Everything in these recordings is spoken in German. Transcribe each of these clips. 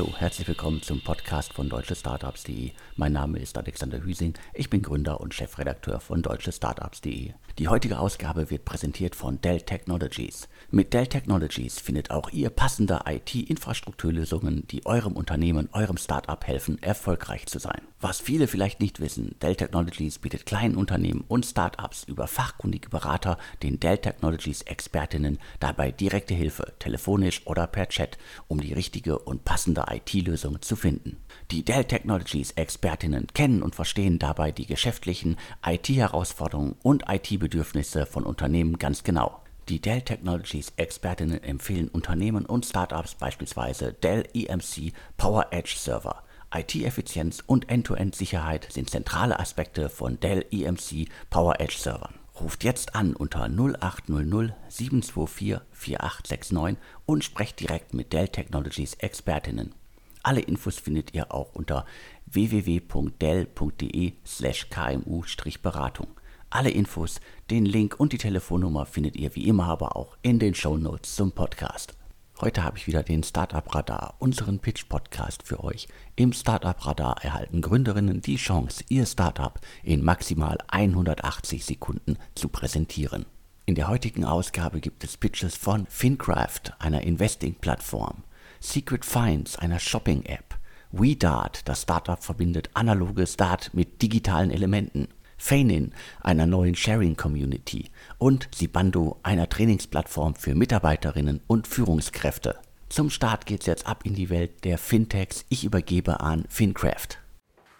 Hallo, herzlich willkommen zum Podcast von deutschestartups.de. Mein Name ist Alexander Hüsing, ich bin Gründer und Chefredakteur von deutschestartups.de. Die heutige Ausgabe wird präsentiert von Dell Technologies. Mit Dell Technologies findet auch ihr passende IT-Infrastrukturlösungen, die eurem Unternehmen, eurem Startup helfen, erfolgreich zu sein. Was viele vielleicht nicht wissen, Dell Technologies bietet kleinen Unternehmen und Startups über fachkundige Berater, den Dell Technologies Expertinnen, dabei direkte Hilfe, telefonisch oder per Chat, um die richtige und passende IT-Lösung zu finden. Die Dell Technologies Expertinnen kennen und verstehen dabei die geschäftlichen IT-Herausforderungen und IT-Bedürfnisse von Unternehmen ganz genau. Die Dell Technologies Expertinnen empfehlen Unternehmen und Startups beispielsweise Dell EMC Power Edge Server. IT-Effizienz und End-to-End-Sicherheit sind zentrale Aspekte von Dell EMC Power Edge Servern. Ruft jetzt an unter 0800 724 4869 und sprecht direkt mit Dell Technologies Expertinnen. Alle Infos findet ihr auch unter www.dell.de/kmu-beratung. Alle Infos, den Link und die Telefonnummer findet ihr wie immer aber auch in den Show Notes zum Podcast. Heute habe ich wieder den Startup Radar, unseren Pitch Podcast für euch. Im Startup Radar erhalten Gründerinnen die Chance, ihr Startup in maximal 180 Sekunden zu präsentieren. In der heutigen Ausgabe gibt es Pitches von FinCraft, einer Investing-Plattform, Secret Finds, einer Shopping-App, WeDart, das Startup verbindet analoges Dart mit digitalen Elementen Feinin, einer neuen Sharing-Community und Sibando, einer Trainingsplattform für Mitarbeiterinnen und Führungskräfte. Zum Start geht's jetzt ab in die Welt der Fintechs. Ich übergebe an FinCraft.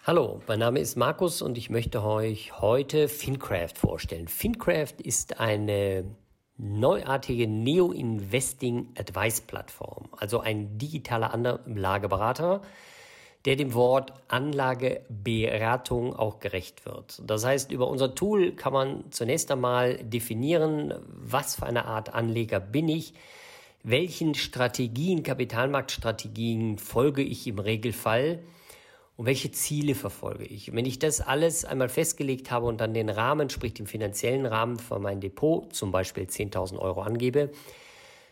Hallo, mein Name ist Markus und ich möchte euch heute FinCraft vorstellen. FinCraft ist eine neuartige Neo-Investing Advice Plattform, also ein digitaler Anlageberater, der dem Wort Anlageberatung auch gerecht wird. Das heißt, über unser Tool kann man zunächst einmal definieren, was für eine Art Anleger bin ich, welchen Strategien, Kapitalmarktstrategien folge ich im Regelfall und welche Ziele verfolge ich. wenn ich das alles einmal festgelegt habe und dann den Rahmen, sprich den finanziellen Rahmen für mein Depot, zum Beispiel 10.000 Euro angebe,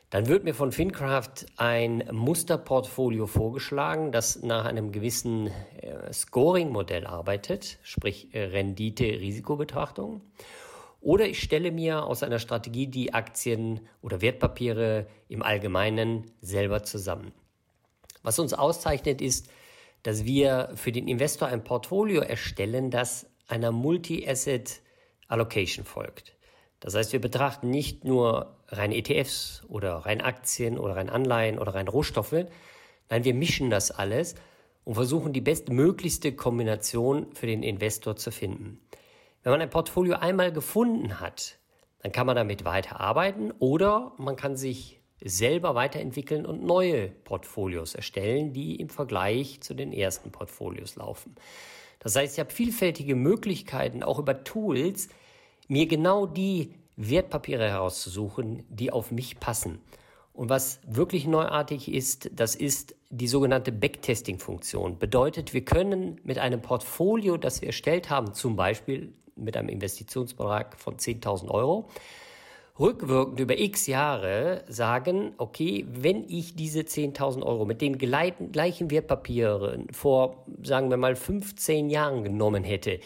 dann wird mir von FinCraft ein Musterportfolio vorgeschlagen, das nach einem gewissen äh, Scoring-Modell arbeitet, sprich äh, Rendite-Risikobetrachtung. Oder ich stelle mir aus einer Strategie die Aktien oder Wertpapiere im Allgemeinen selber zusammen. Was uns auszeichnet ist, dass wir für den Investor ein Portfolio erstellen, das einer Multi-Asset Allocation folgt. Das heißt, wir betrachten nicht nur rein ETFs oder rein Aktien oder rein Anleihen oder rein Rohstoffe. Nein, wir mischen das alles und versuchen die bestmöglichste Kombination für den Investor zu finden. Wenn man ein Portfolio einmal gefunden hat, dann kann man damit weiterarbeiten oder man kann sich selber weiterentwickeln und neue Portfolios erstellen, die im Vergleich zu den ersten Portfolios laufen. Das heißt, ich habe vielfältige Möglichkeiten, auch über Tools, mir genau die Wertpapiere herauszusuchen, die auf mich passen. Und was wirklich neuartig ist, das ist die sogenannte Backtesting-Funktion. Bedeutet, wir können mit einem Portfolio, das wir erstellt haben, zum Beispiel mit einem Investitionsbetrag von 10.000 Euro, rückwirkend über x Jahre sagen, okay, wenn ich diese 10.000 Euro mit den gleichen Wertpapieren vor, sagen wir mal, 15 Jahren genommen hätte,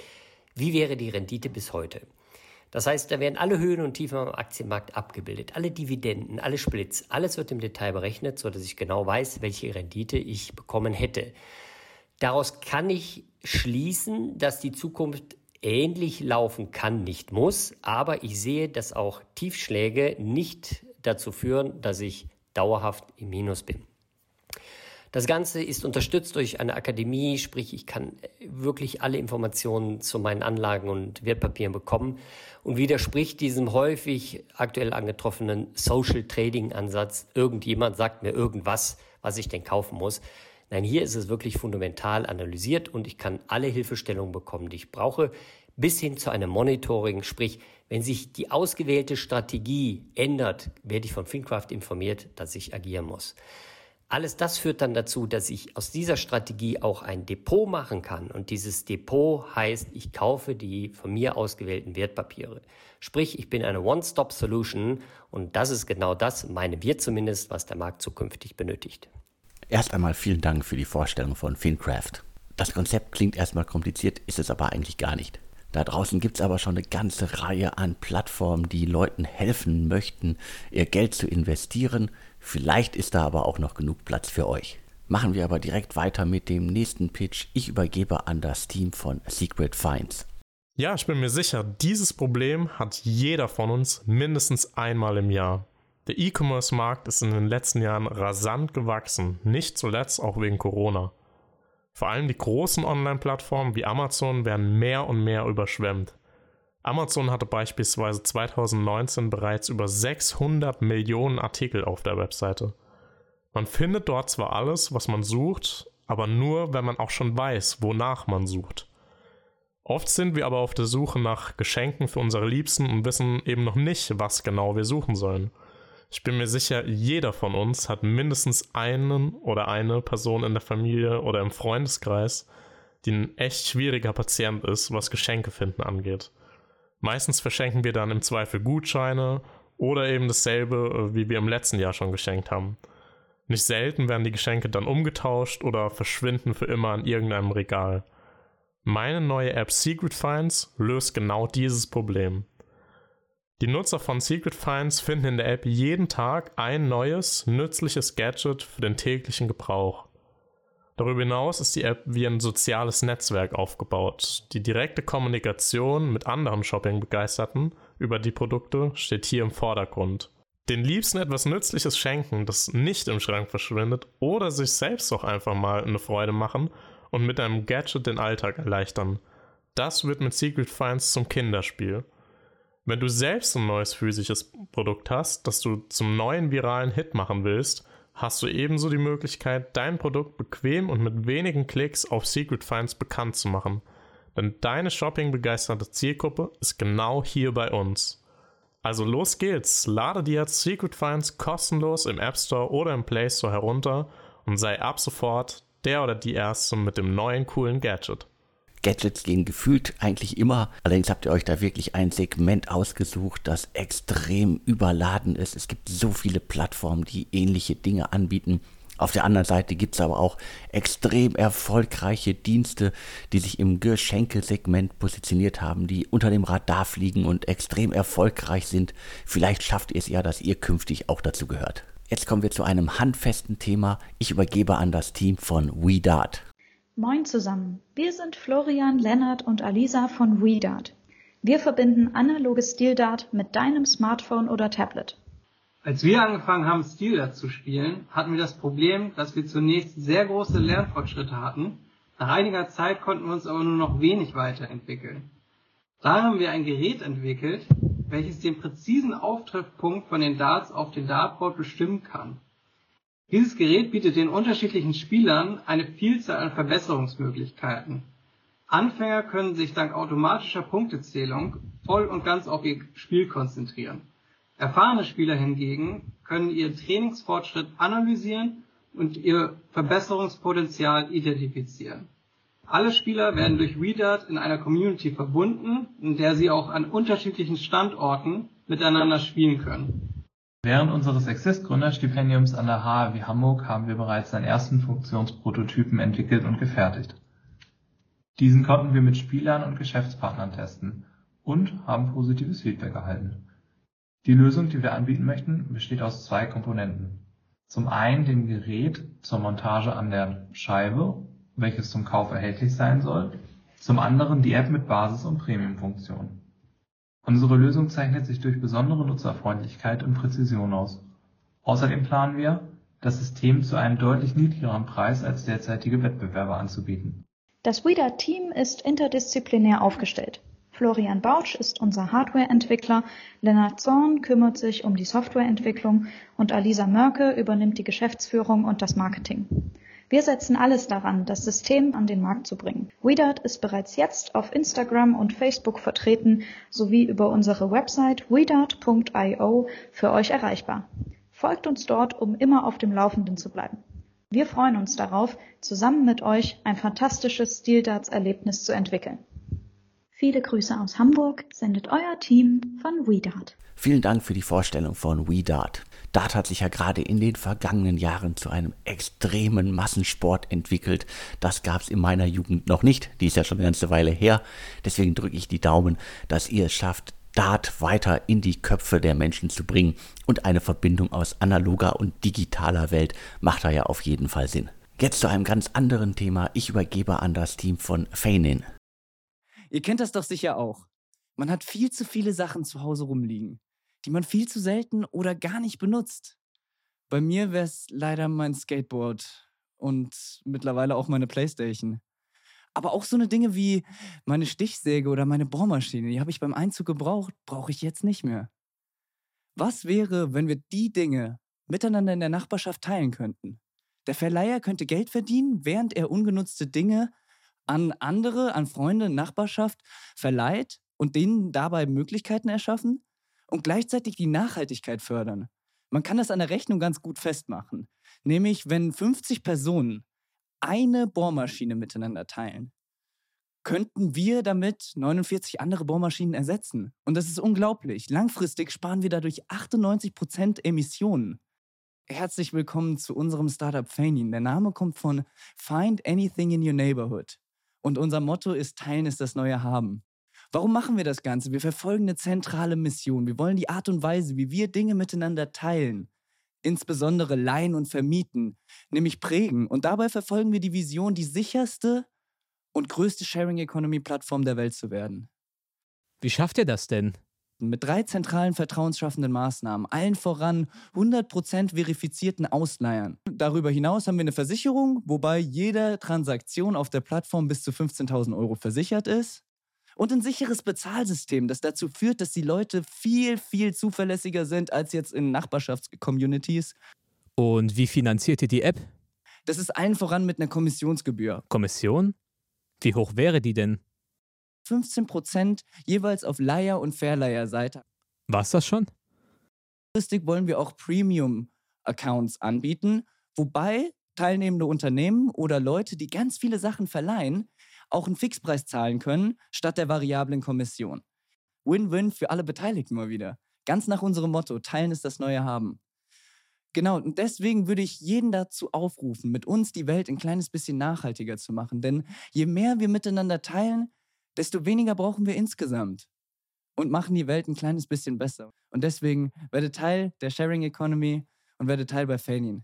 wie wäre die Rendite bis heute? Das heißt, da werden alle Höhen und Tiefen am Aktienmarkt abgebildet, alle Dividenden, alle Splits, alles wird im Detail berechnet, so dass ich genau weiß, welche Rendite ich bekommen hätte. Daraus kann ich schließen, dass die Zukunft ähnlich laufen kann, nicht muss, aber ich sehe, dass auch Tiefschläge nicht dazu führen, dass ich dauerhaft im Minus bin. Das Ganze ist unterstützt durch eine Akademie, sprich ich kann wirklich alle Informationen zu meinen Anlagen und Wertpapieren bekommen und widerspricht diesem häufig aktuell angetroffenen Social Trading Ansatz. Irgendjemand sagt mir irgendwas, was ich denn kaufen muss. Nein, hier ist es wirklich fundamental analysiert und ich kann alle Hilfestellungen bekommen, die ich brauche, bis hin zu einem Monitoring, sprich, wenn sich die ausgewählte Strategie ändert, werde ich von FinCraft informiert, dass ich agieren muss. Alles das führt dann dazu, dass ich aus dieser Strategie auch ein Depot machen kann. Und dieses Depot heißt, ich kaufe die von mir ausgewählten Wertpapiere. Sprich, ich bin eine One-Stop-Solution und das ist genau das, meine wir zumindest, was der Markt zukünftig benötigt. Erst einmal vielen Dank für die Vorstellung von FinCraft. Das Konzept klingt erstmal kompliziert, ist es aber eigentlich gar nicht. Da draußen gibt es aber schon eine ganze Reihe an Plattformen, die Leuten helfen möchten, ihr Geld zu investieren. Vielleicht ist da aber auch noch genug Platz für euch. Machen wir aber direkt weiter mit dem nächsten Pitch. Ich übergebe an das Team von Secret Finds. Ja, ich bin mir sicher, dieses Problem hat jeder von uns mindestens einmal im Jahr. Der E-Commerce-Markt ist in den letzten Jahren rasant gewachsen, nicht zuletzt auch wegen Corona. Vor allem die großen Online-Plattformen wie Amazon werden mehr und mehr überschwemmt. Amazon hatte beispielsweise 2019 bereits über 600 Millionen Artikel auf der Webseite. Man findet dort zwar alles, was man sucht, aber nur, wenn man auch schon weiß, wonach man sucht. Oft sind wir aber auf der Suche nach Geschenken für unsere Liebsten und wissen eben noch nicht, was genau wir suchen sollen. Ich bin mir sicher, jeder von uns hat mindestens einen oder eine Person in der Familie oder im Freundeskreis, die ein echt schwieriger Patient ist, was Geschenke finden angeht. Meistens verschenken wir dann im Zweifel Gutscheine oder eben dasselbe, äh, wie wir im letzten Jahr schon geschenkt haben. Nicht selten werden die Geschenke dann umgetauscht oder verschwinden für immer an irgendeinem Regal. Meine neue App Secret Finds löst genau dieses Problem. Die Nutzer von Secret Finds finden in der App jeden Tag ein neues, nützliches Gadget für den täglichen Gebrauch. Darüber hinaus ist die App wie ein soziales Netzwerk aufgebaut. Die direkte Kommunikation mit anderen Shopping-Begeisterten über die Produkte steht hier im Vordergrund. Den Liebsten etwas Nützliches schenken, das nicht im Schrank verschwindet, oder sich selbst auch einfach mal eine Freude machen und mit einem Gadget den Alltag erleichtern. Das wird mit Secret Finds zum Kinderspiel. Wenn du selbst ein neues physisches Produkt hast, das du zum neuen viralen Hit machen willst, hast du ebenso die Möglichkeit, dein Produkt bequem und mit wenigen Klicks auf Secret Finds bekannt zu machen. Denn deine shopping-begeisterte Zielgruppe ist genau hier bei uns. Also los geht's, lade dir jetzt Secret Finds kostenlos im App Store oder im Play Store herunter und sei ab sofort der oder die Erste mit dem neuen coolen Gadget. Gadgets gehen gefühlt eigentlich immer. Allerdings habt ihr euch da wirklich ein Segment ausgesucht, das extrem überladen ist. Es gibt so viele Plattformen, die ähnliche Dinge anbieten. Auf der anderen Seite gibt es aber auch extrem erfolgreiche Dienste, die sich im Geschenkesegment positioniert haben, die unter dem Radar fliegen und extrem erfolgreich sind. Vielleicht schafft ihr es ja, dass ihr künftig auch dazu gehört. Jetzt kommen wir zu einem handfesten Thema. Ich übergebe an das Team von WeDart. Moin zusammen, wir sind Florian, Lennart und Alisa von WeDart. Wir verbinden analoges Stildart mit deinem Smartphone oder Tablet. Als wir angefangen haben, Stildart zu spielen, hatten wir das Problem, dass wir zunächst sehr große Lernfortschritte hatten. Nach einiger Zeit konnten wir uns aber nur noch wenig weiterentwickeln. Da haben wir ein Gerät entwickelt, welches den präzisen Auftreffpunkt von den Darts auf den Dartboard bestimmen kann. Dieses Gerät bietet den unterschiedlichen Spielern eine Vielzahl an Verbesserungsmöglichkeiten. Anfänger können sich dank automatischer Punktezählung voll und ganz auf ihr Spiel konzentrieren. Erfahrene Spieler hingegen können ihren Trainingsfortschritt analysieren und ihr Verbesserungspotenzial identifizieren. Alle Spieler werden durch WeDart in einer Community verbunden, in der sie auch an unterschiedlichen Standorten miteinander spielen können Während unseres Exist-Gründerstipendiums an der HAW Hamburg haben wir bereits einen ersten Funktionsprototypen entwickelt und gefertigt. Diesen konnten wir mit Spielern und Geschäftspartnern testen und haben positives Feedback erhalten. Die Lösung, die wir anbieten möchten, besteht aus zwei Komponenten. Zum einen dem Gerät zur Montage an der Scheibe, welches zum Kauf erhältlich sein soll, zum anderen die App mit Basis- und Premium-Funktionen Unsere Lösung zeichnet sich durch besondere Nutzerfreundlichkeit und Präzision aus. Außerdem planen wir, das System zu einem deutlich niedrigeren Preis als derzeitige Wettbewerber anzubieten. Das WIDA-Team ist interdisziplinär aufgestellt. Florian Bautsch ist unser Hardware-Entwickler, Lennart Zorn kümmert sich um die Softwareentwicklung und Alisa Mörke übernimmt die Geschäftsführung und das Marketing. Wir setzen alles daran, das System an den Markt zu bringen. WeDart ist bereits jetzt auf Instagram und Facebook vertreten sowie über unsere Website wedart.io für euch erreichbar. Folgt uns dort, um immer auf dem Laufenden zu bleiben. Wir freuen uns darauf, zusammen mit euch ein fantastisches Stildarts-Erlebnis zu entwickeln. Viele Grüße aus Hamburg sendet euer Team von WeDart. Vielen Dank für die Vorstellung von WeDart. Dart hat sich ja gerade in den vergangenen Jahren zu einem extremen Massensport entwickelt. Das gab es in meiner Jugend noch nicht. Die ist ja schon eine ganze Weile her. Deswegen drücke ich die Daumen, dass ihr es schafft, Dart weiter in die Köpfe der Menschen zu bringen. Und eine Verbindung aus analoger und digitaler Welt macht da ja auf jeden Fall Sinn. Jetzt zu einem ganz anderen Thema. Ich übergebe an das Team von Feinin. Ihr kennt das doch sicher auch. Man hat viel zu viele Sachen zu Hause rumliegen, die man viel zu selten oder gar nicht benutzt. Bei mir wäre es leider mein Skateboard und mittlerweile auch meine Playstation. Aber auch so eine Dinge wie meine Stichsäge oder meine Bohrmaschine, die habe ich beim Einzug gebraucht, brauche ich jetzt nicht mehr. Was wäre, wenn wir die Dinge miteinander in der Nachbarschaft teilen könnten? Der Verleiher könnte Geld verdienen, während er ungenutzte Dinge an andere, an Freunde, Nachbarschaft verleiht und denen dabei Möglichkeiten erschaffen und gleichzeitig die Nachhaltigkeit fördern. Man kann das an der Rechnung ganz gut festmachen. Nämlich, wenn 50 Personen eine Bohrmaschine miteinander teilen, könnten wir damit 49 andere Bohrmaschinen ersetzen. Und das ist unglaublich. Langfristig sparen wir dadurch 98 Prozent Emissionen. Herzlich willkommen zu unserem Startup Fainin. Der Name kommt von Find Anything in Your Neighborhood. Und unser Motto ist Teilen ist das neue Haben. Warum machen wir das Ganze? Wir verfolgen eine zentrale Mission. Wir wollen die Art und Weise, wie wir Dinge miteinander teilen, insbesondere leihen und vermieten, nämlich prägen. Und dabei verfolgen wir die Vision, die sicherste und größte Sharing Economy Plattform der Welt zu werden. Wie schafft ihr das denn? Mit drei zentralen vertrauensschaffenden Maßnahmen, allen voran 100% verifizierten Ausleihern. Darüber hinaus haben wir eine Versicherung, wobei jede Transaktion auf der Plattform bis zu 15.000 Euro versichert ist. Und ein sicheres Bezahlsystem, das dazu führt, dass die Leute viel, viel zuverlässiger sind als jetzt in Nachbarschaftscommunities. Und wie finanziert ihr die App? Das ist allen voran mit einer Kommissionsgebühr. Kommission? Wie hoch wäre die denn? 15 Prozent jeweils auf Leier- und Verleiherseite. War's das schon? Langfristig wollen wir auch Premium-Accounts anbieten, wobei teilnehmende Unternehmen oder Leute, die ganz viele Sachen verleihen, auch einen Fixpreis zahlen können, statt der variablen Kommission. Win-win für alle Beteiligten mal wieder. Ganz nach unserem Motto, teilen ist das neue Haben. Genau, und deswegen würde ich jeden dazu aufrufen, mit uns die Welt ein kleines bisschen nachhaltiger zu machen. Denn je mehr wir miteinander teilen, desto weniger brauchen wir insgesamt und machen die Welt ein kleines bisschen besser. Und deswegen werde Teil der Sharing Economy und werde Teil bei Fainin.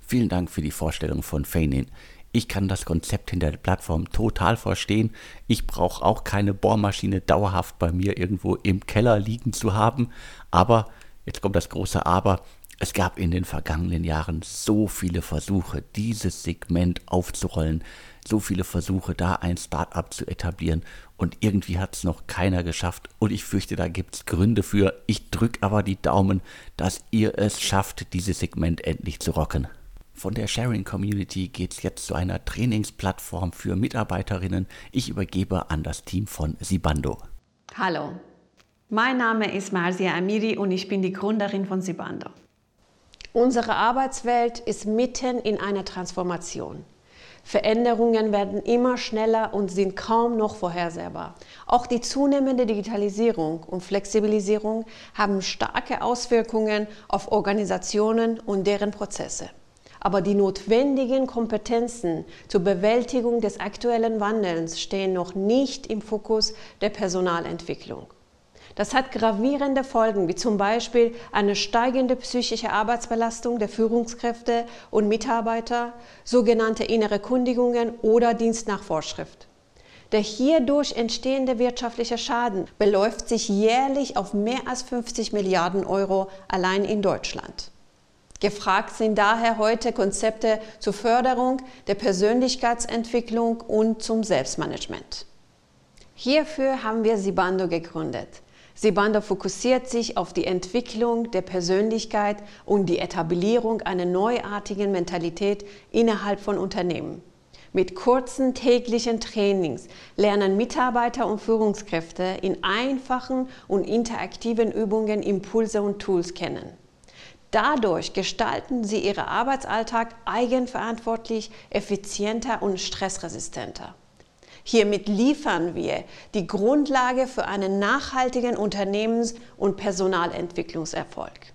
Vielen Dank für die Vorstellung von Fainin. Ich kann das Konzept hinter der Plattform total verstehen. Ich brauche auch keine Bohrmaschine dauerhaft bei mir irgendwo im Keller liegen zu haben. Aber, jetzt kommt das große Aber, es gab in den vergangenen Jahren so viele Versuche, dieses Segment aufzurollen, so viele Versuche, da ein Startup zu etablieren und irgendwie hat es noch keiner geschafft und ich fürchte, da gibt es Gründe für. Ich drücke aber die Daumen, dass ihr es schafft, dieses Segment endlich zu rocken. Von der Sharing Community geht es jetzt zu einer Trainingsplattform für Mitarbeiterinnen. Ich übergebe an das Team von Sibando. Hallo, mein Name ist Marsia Amiri und ich bin die Gründerin von Sibando. Unsere Arbeitswelt ist mitten in einer Transformation. Veränderungen werden immer schneller und sind kaum noch vorhersehbar. Auch die zunehmende Digitalisierung und Flexibilisierung haben starke Auswirkungen auf Organisationen und deren Prozesse. Aber die notwendigen Kompetenzen zur Bewältigung des aktuellen Wandels stehen noch nicht im Fokus der Personalentwicklung. Das hat gravierende Folgen, wie zum Beispiel eine steigende psychische Arbeitsbelastung der Führungskräfte und Mitarbeiter, sogenannte innere Kundigungen oder Dienst nach Vorschrift. Der hierdurch entstehende wirtschaftliche Schaden beläuft sich jährlich auf mehr als 50 Milliarden Euro allein in Deutschland. Gefragt sind daher heute Konzepte zur Förderung der Persönlichkeitsentwicklung und zum Selbstmanagement. Hierfür haben wir Sibando gegründet. Sibanda fokussiert sich auf die Entwicklung der Persönlichkeit und die Etablierung einer neuartigen Mentalität innerhalb von Unternehmen. Mit kurzen täglichen Trainings lernen Mitarbeiter und Führungskräfte in einfachen und interaktiven Übungen Impulse und Tools kennen. Dadurch gestalten sie ihren Arbeitsalltag eigenverantwortlich, effizienter und stressresistenter. Hiermit liefern wir die Grundlage für einen nachhaltigen Unternehmens- und Personalentwicklungserfolg.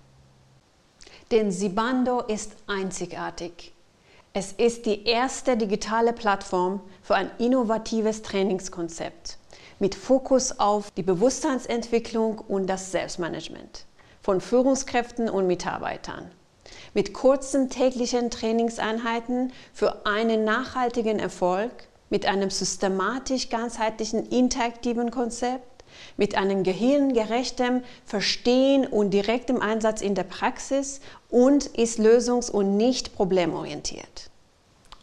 Denn Sibando ist einzigartig. Es ist die erste digitale Plattform für ein innovatives Trainingskonzept mit Fokus auf die Bewusstseinsentwicklung und das Selbstmanagement von Führungskräften und Mitarbeitern. Mit kurzen täglichen Trainingseinheiten für einen nachhaltigen Erfolg, mit einem systematisch ganzheitlichen interaktiven Konzept, mit einem gehirngerechten Verstehen und direktem Einsatz in der Praxis und ist lösungs- und nicht problemorientiert.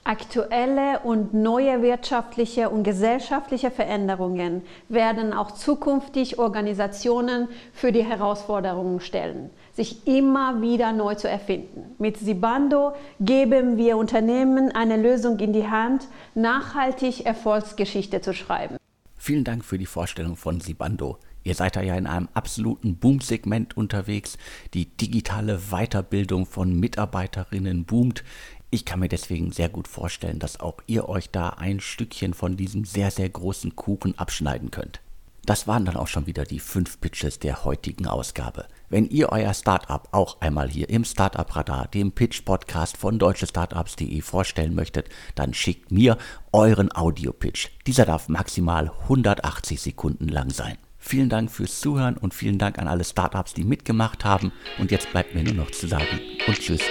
Aktuelle und neue wirtschaftliche und gesellschaftliche Veränderungen werden auch zukünftig Organisationen für die Herausforderungen stellen, sich immer wieder neu zu erfinden. Mit Sibando geben wir Unternehmen eine Lösung in die Hand, nachhaltig Erfolgsgeschichte zu schreiben. Vielen Dank für die Vorstellung von Sibando. Ihr seid da ja in einem absoluten Boom-Segment unterwegs. Die digitale Weiterbildung von Mitarbeiterinnen boomt. Ich kann mir deswegen sehr gut vorstellen, dass auch ihr euch da ein Stückchen von diesem sehr, sehr großen Kuchen abschneiden könnt. Das waren dann auch schon wieder die fünf Pitches der heutigen Ausgabe. Wenn ihr euer Startup auch einmal hier im Startup Radar, dem Pitch Podcast von deutschestartups.de vorstellen möchtet, dann schickt mir euren Audio-Pitch. Dieser darf maximal 180 Sekunden lang sein. Vielen Dank fürs Zuhören und vielen Dank an alle Startups, die mitgemacht haben. Und jetzt bleibt mir nur noch zu sagen und tschüss